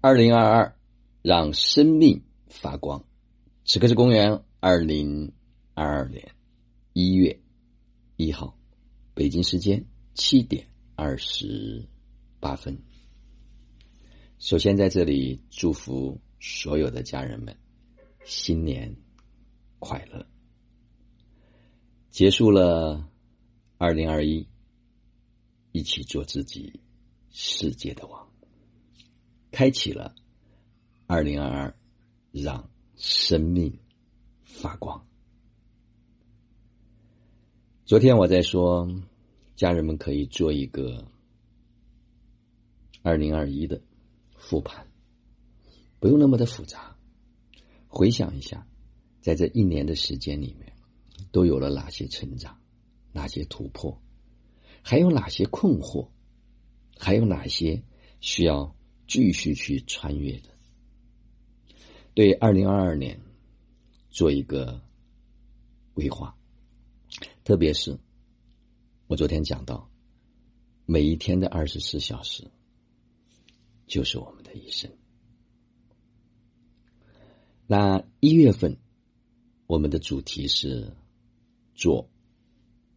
二零二二，让生命发光。此刻是公元二零二二年一月一号，北京时间七点二十八分。首先在这里祝福所有的家人们新年快乐。结束了二零二一，一起做自己世界的王。开启了二零二二，让生命发光。昨天我在说，家人们可以做一个二零二一的复盘，不用那么的复杂。回想一下，在这一年的时间里面，都有了哪些成长，哪些突破，还有哪些困惑，还有哪些需要。继续去穿越的，对二零二二年做一个规划，特别是我昨天讲到，每一天的二十四小时就是我们的一生。那一月份我们的主题是做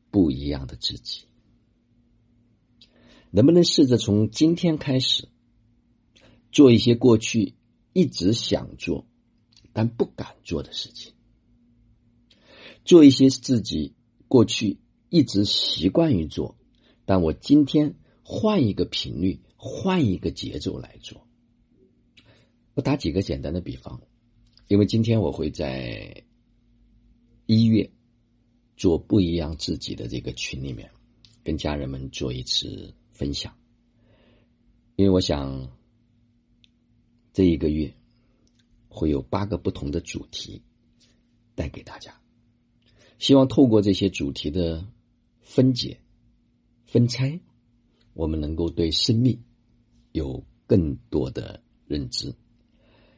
不一样的自己，能不能试着从今天开始？做一些过去一直想做但不敢做的事情，做一些自己过去一直习惯于做，但我今天换一个频率、换一个节奏来做。我打几个简单的比方，因为今天我会在一月做不一样自己的这个群里面，跟家人们做一次分享，因为我想。这一个月会有八个不同的主题带给大家，希望透过这些主题的分解、分拆，我们能够对生命有更多的认知，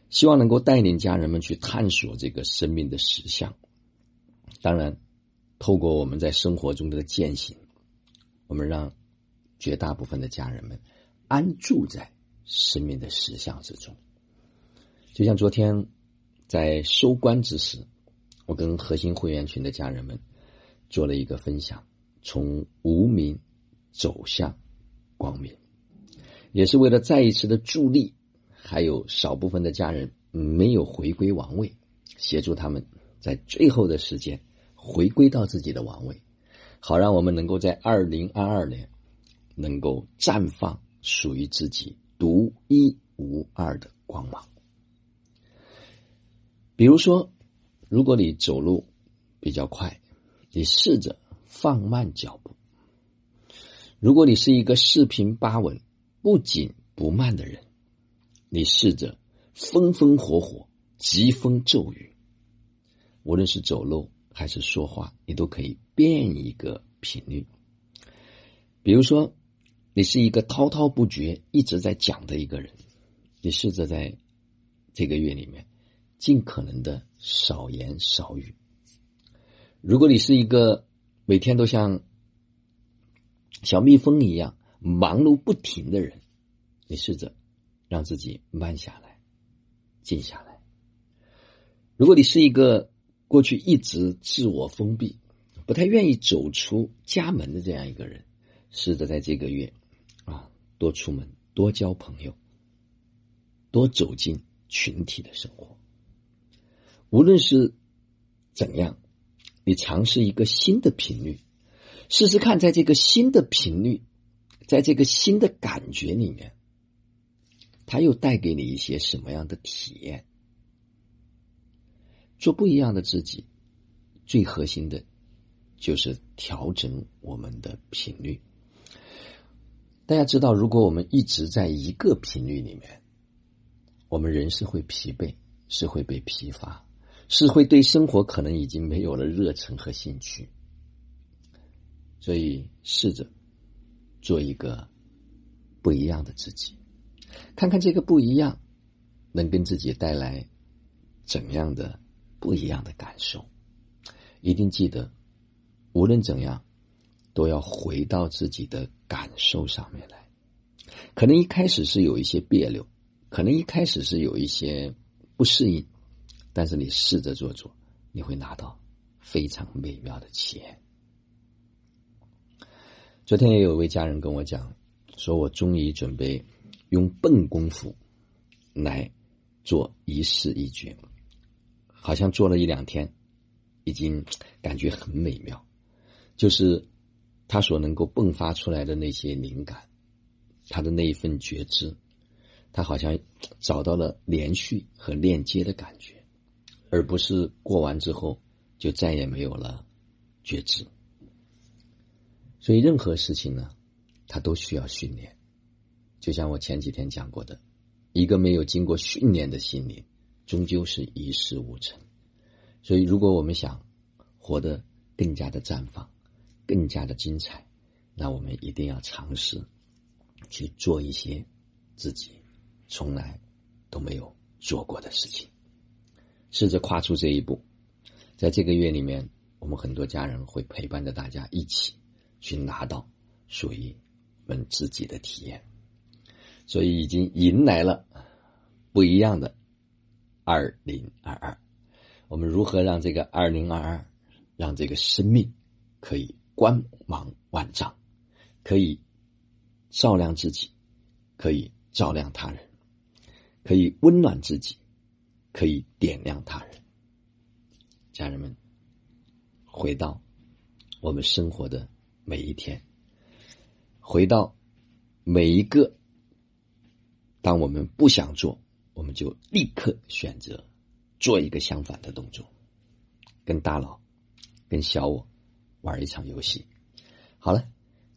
希望能够带领家人们去探索这个生命的实相。当然，透过我们在生活中的践行，我们让绝大部分的家人们安住在。生命的实相之中，就像昨天在收官之时，我跟核心会员群的家人们做了一个分享，从无名走向光明，也是为了再一次的助力，还有少部分的家人没有回归王位，协助他们在最后的时间回归到自己的王位，好让我们能够在二零二二年能够绽放属于自己。独一无二的光芒。比如说，如果你走路比较快，你试着放慢脚步；如果你是一个四平八稳、不紧不慢的人，你试着风风火火、疾风骤雨。无论是走路还是说话，你都可以变一个频率。比如说。你是一个滔滔不绝、一直在讲的一个人，你试着在这个月里面尽可能的少言少语。如果你是一个每天都像小蜜蜂一样忙碌不停的人，你试着让自己慢下来、静下来。如果你是一个过去一直自我封闭、不太愿意走出家门的这样一个人，试着在这个月。多出门，多交朋友，多走进群体的生活。无论是怎样，你尝试一个新的频率，试试看，在这个新的频率，在这个新的感觉里面，它又带给你一些什么样的体验？做不一样的自己，最核心的，就是调整我们的频率。大家知道，如果我们一直在一个频率里面，我们人是会疲惫，是会被疲乏，是会对生活可能已经没有了热忱和兴趣。所以，试着做一个不一样的自己，看看这个不一样能跟自己带来怎样的不一样的感受。一定记得，无论怎样。都要回到自己的感受上面来，可能一开始是有一些别扭，可能一开始是有一些不适应，但是你试着做做，你会拿到非常美妙的体验。昨天也有位家人跟我讲，说我终于准备用笨功夫来做一事一决，好像做了一两天，已经感觉很美妙。就是他所能够迸发出来的那些灵感，他的那一份觉知，他好像找到了连续和链接的感觉，而不是过完之后就再也没有了觉知。所以，任何事情呢，它都需要训练。就像我前几天讲过的，一个没有经过训练的心灵，终究是一事无成。所以，如果我们想活得更加的绽放，更加的精彩，那我们一定要尝试去做一些自己从来都没有做过的事情，试着跨出这一步。在这个月里面，我们很多家人会陪伴着大家一起。去拿到属于我们自己的体验，所以已经迎来了不一样的二零二二。我们如何让这个二零二二，让这个生命可以光芒万丈，可以照亮自己，可以照亮他人，可以温暖自己，可以点亮他人。家人们，回到我们生活的。每一天，回到每一个，当我们不想做，我们就立刻选择做一个相反的动作，跟大佬、跟小我玩一场游戏。好了，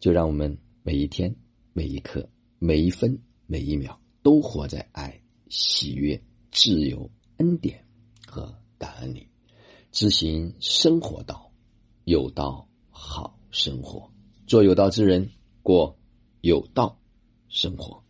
就让我们每一天、每一刻、每一分、每一秒，都活在爱、喜悦、自由、恩典和感恩里，执行生活道，有道好。生活，做有道之人，过有道生活。